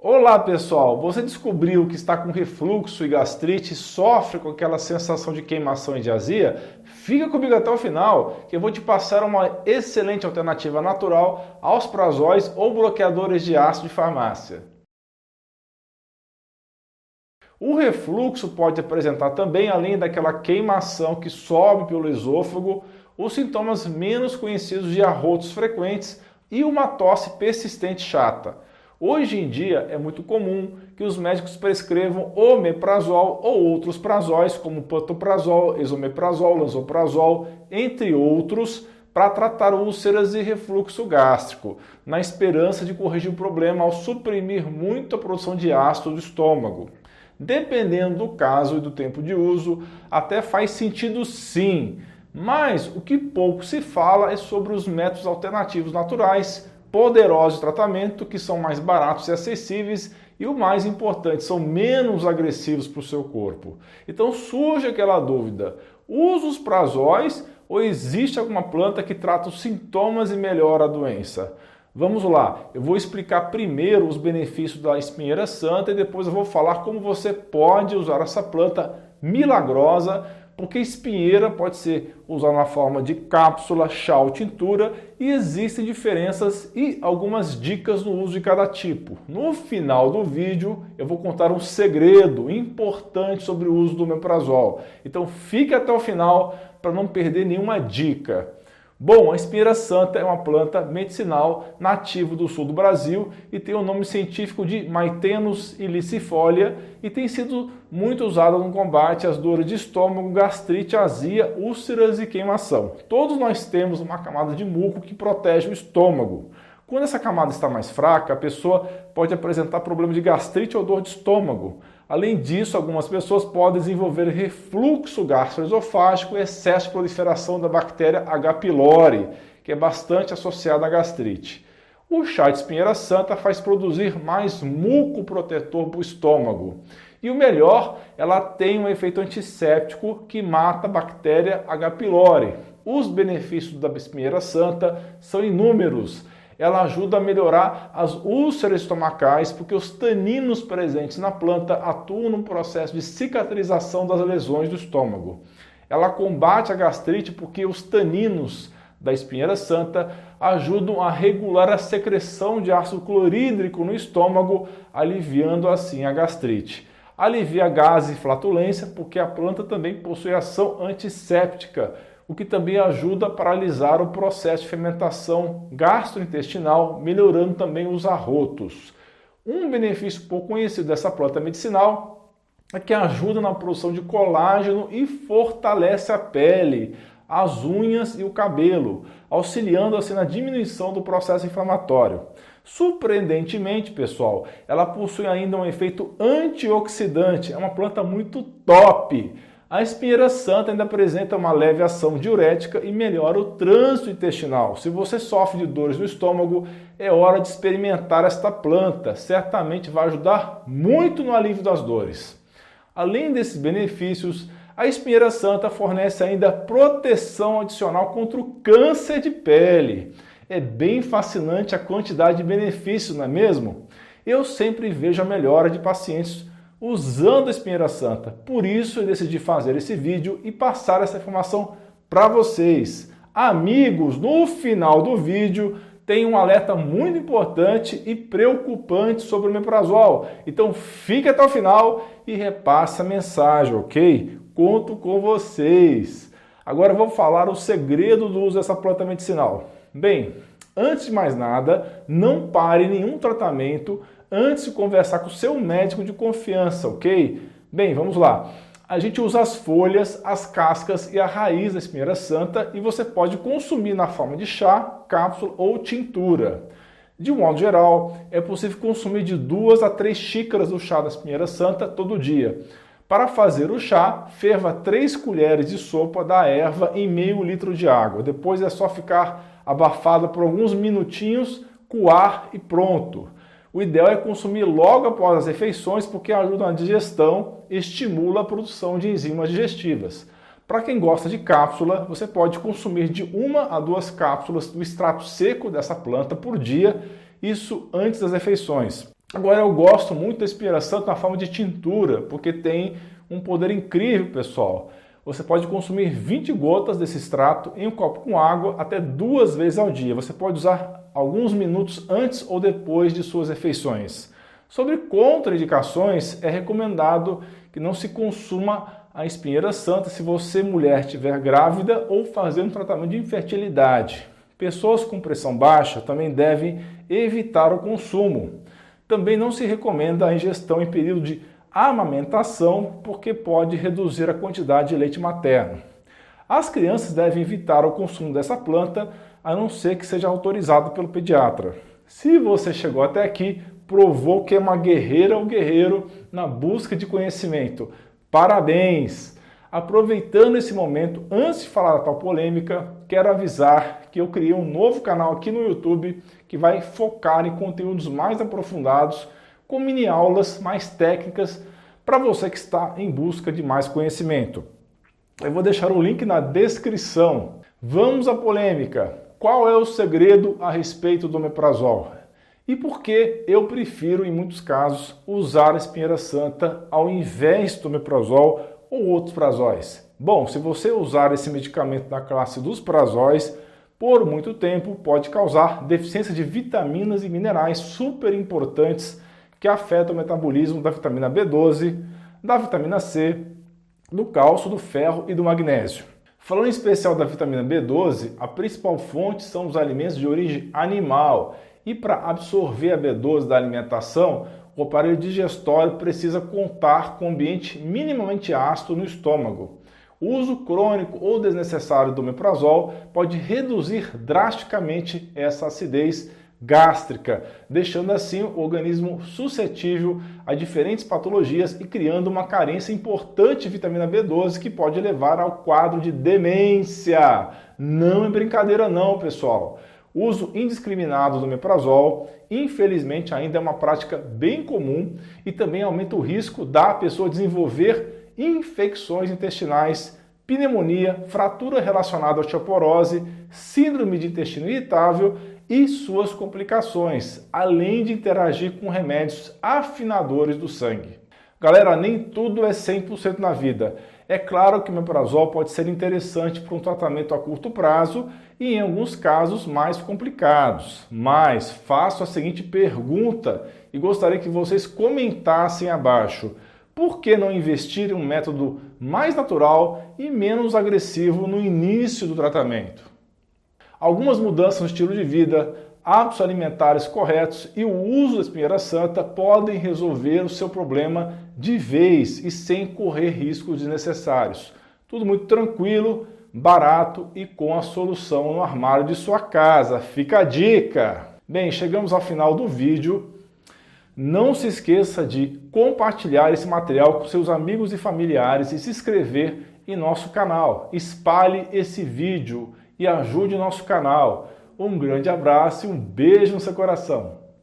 Olá pessoal, você descobriu que está com refluxo e gastrite e sofre com aquela sensação de queimação e de azia? Fica comigo até o final que eu vou te passar uma excelente alternativa natural aos prazóis ou bloqueadores de ácido de farmácia. O refluxo pode apresentar também, além daquela queimação que sobe pelo esôfago, os sintomas menos conhecidos de arrotos frequentes e uma tosse persistente chata. Hoje em dia é muito comum que os médicos prescrevam omeprazol ou outros prazóis, como pantoprazol, esomeprazol, lansoprazol, entre outros, para tratar úlceras e refluxo gástrico, na esperança de corrigir o problema ao suprimir muito a produção de ácido do estômago. Dependendo do caso e do tempo de uso, até faz sentido sim. Mas o que pouco se fala é sobre os métodos alternativos naturais, poderosos de tratamento, que são mais baratos e acessíveis e o mais importante, são menos agressivos para o seu corpo. Então surge aquela dúvida: usa os prazóis ou existe alguma planta que trata os sintomas e melhora a doença? Vamos lá, eu vou explicar primeiro os benefícios da espinheira santa e depois eu vou falar como você pode usar essa planta milagrosa, porque espinheira pode ser usada na forma de cápsula, chá ou tintura e existem diferenças e algumas dicas no uso de cada tipo. No final do vídeo eu vou contar um segredo importante sobre o uso do meprazol. Então fique até o final para não perder nenhuma dica. Bom, a espinheira santa é uma planta medicinal nativa do sul do Brasil e tem o nome científico de Maitenus ilicifolia e tem sido muito usada no combate às dores de estômago, gastrite, azia, úlceras e queimação. Todos nós temos uma camada de muco que protege o estômago. Quando essa camada está mais fraca, a pessoa pode apresentar problema de gastrite ou dor de estômago. Além disso, algumas pessoas podem desenvolver refluxo gastroesofágico e excesso de proliferação da bactéria H. pylori, que é bastante associada à gastrite. O chá de espinheira santa faz produzir mais muco protetor para o estômago. E o melhor, ela tem um efeito antisséptico que mata a bactéria H. pylori. Os benefícios da espinheira santa são inúmeros ela ajuda a melhorar as úlceras estomacais, porque os taninos presentes na planta atuam no processo de cicatrização das lesões do estômago. Ela combate a gastrite porque os taninos da espinheira santa ajudam a regular a secreção de ácido clorídrico no estômago, aliviando assim a gastrite. Alivia gases e flatulência porque a planta também possui ação antisséptica, o que também ajuda a paralisar o processo de fermentação gastrointestinal, melhorando também os arrotos. Um benefício pouco conhecido dessa planta medicinal é que ajuda na produção de colágeno e fortalece a pele, as unhas e o cabelo, auxiliando assim na diminuição do processo inflamatório. Surpreendentemente, pessoal, ela possui ainda um efeito antioxidante, é uma planta muito top a espinheira santa ainda apresenta uma leve ação diurética e melhora o trânsito intestinal. Se você sofre de dores no estômago, é hora de experimentar esta planta. Certamente vai ajudar muito no alívio das dores. Além desses benefícios, a espinheira santa fornece ainda proteção adicional contra o câncer de pele. É bem fascinante a quantidade de benefícios, não é mesmo? Eu sempre vejo a melhora de pacientes usando a espinheira santa. Por isso eu decidi fazer esse vídeo e passar essa informação para vocês. Amigos, no final do vídeo tem um alerta muito importante e preocupante sobre o meprazol. Então fique até o final e repasse a mensagem, ok? Conto com vocês. Agora vamos falar o segredo do uso dessa planta medicinal. Bem, antes de mais nada, não pare nenhum tratamento antes de conversar com o seu médico de confiança, ok? Bem, vamos lá. A gente usa as folhas, as cascas e a raiz da espinheira santa e você pode consumir na forma de chá, cápsula ou tintura. De um modo geral, é possível consumir de duas a três xícaras do chá da espinheira santa todo dia. Para fazer o chá, ferva 3 colheres de sopa da erva em meio litro de água. Depois é só ficar abafada por alguns minutinhos, coar e pronto. O ideal é consumir logo após as refeições porque ajuda na digestão e estimula a produção de enzimas digestivas. Para quem gosta de cápsula, você pode consumir de uma a duas cápsulas do extrato seco dessa planta por dia, isso antes das refeições. Agora eu gosto muito da Espinheira Santa na forma de tintura, porque tem um poder incrível, pessoal. Você pode consumir 20 gotas desse extrato em um copo com água até duas vezes ao dia. Você pode usar alguns minutos antes ou depois de suas refeições. Sobre contraindicações, é recomendado que não se consuma a espinheira santa se você, mulher, estiver grávida ou fazendo tratamento de infertilidade. Pessoas com pressão baixa também devem evitar o consumo. Também não se recomenda a ingestão em período de amamentação, porque pode reduzir a quantidade de leite materno. As crianças devem evitar o consumo dessa planta, a não ser que seja autorizado pelo pediatra. Se você chegou até aqui, provou que é uma guerreira ou guerreiro na busca de conhecimento. Parabéns! Aproveitando esse momento, antes de falar da tal polêmica, quero avisar que eu criei um novo canal aqui no YouTube que vai focar em conteúdos mais aprofundados com mini aulas mais técnicas para você que está em busca de mais conhecimento. Eu vou deixar o link na descrição. Vamos à polêmica. Qual é o segredo a respeito do omeprazol? E por que eu prefiro, em muitos casos, usar a espinheira santa ao invés do omeprazol ou outros prazóis? Bom, se você usar esse medicamento na classe dos prazóis, por muito tempo pode causar deficiência de vitaminas e minerais super importantes que afeta o metabolismo da vitamina B12, da vitamina C, do cálcio, do ferro e do magnésio. Falando em especial da vitamina B12, a principal fonte são os alimentos de origem animal. E para absorver a B12 da alimentação, o aparelho digestório precisa contar com ambiente minimamente ácido no estômago. O uso crônico ou desnecessário do omeprazol pode reduzir drasticamente essa acidez gástrica, deixando assim o organismo suscetível a diferentes patologias e criando uma carência importante de vitamina B12 que pode levar ao quadro de demência. Não é brincadeira não, pessoal. Uso indiscriminado do meprazol, infelizmente, ainda é uma prática bem comum e também aumenta o risco da pessoa desenvolver infecções intestinais, pneumonia, fratura relacionada à osteoporose, síndrome de intestino irritável e suas complicações, além de interagir com remédios afinadores do sangue. Galera, nem tudo é 100% na vida. É claro que o meprazol pode ser interessante para um tratamento a curto prazo e em alguns casos mais complicados. Mas faço a seguinte pergunta e gostaria que vocês comentassem abaixo. Por que não investir em um método mais natural e menos agressivo no início do tratamento? Algumas mudanças no estilo de vida, hábitos alimentares corretos e o uso da espinheira santa podem resolver o seu problema de vez e sem correr riscos desnecessários. Tudo muito tranquilo, barato e com a solução no armário de sua casa. Fica a dica! Bem, chegamos ao final do vídeo. Não se esqueça de compartilhar esse material com seus amigos e familiares e se inscrever em nosso canal. Espalhe esse vídeo e ajude nosso canal. Um grande abraço e um beijo no seu coração.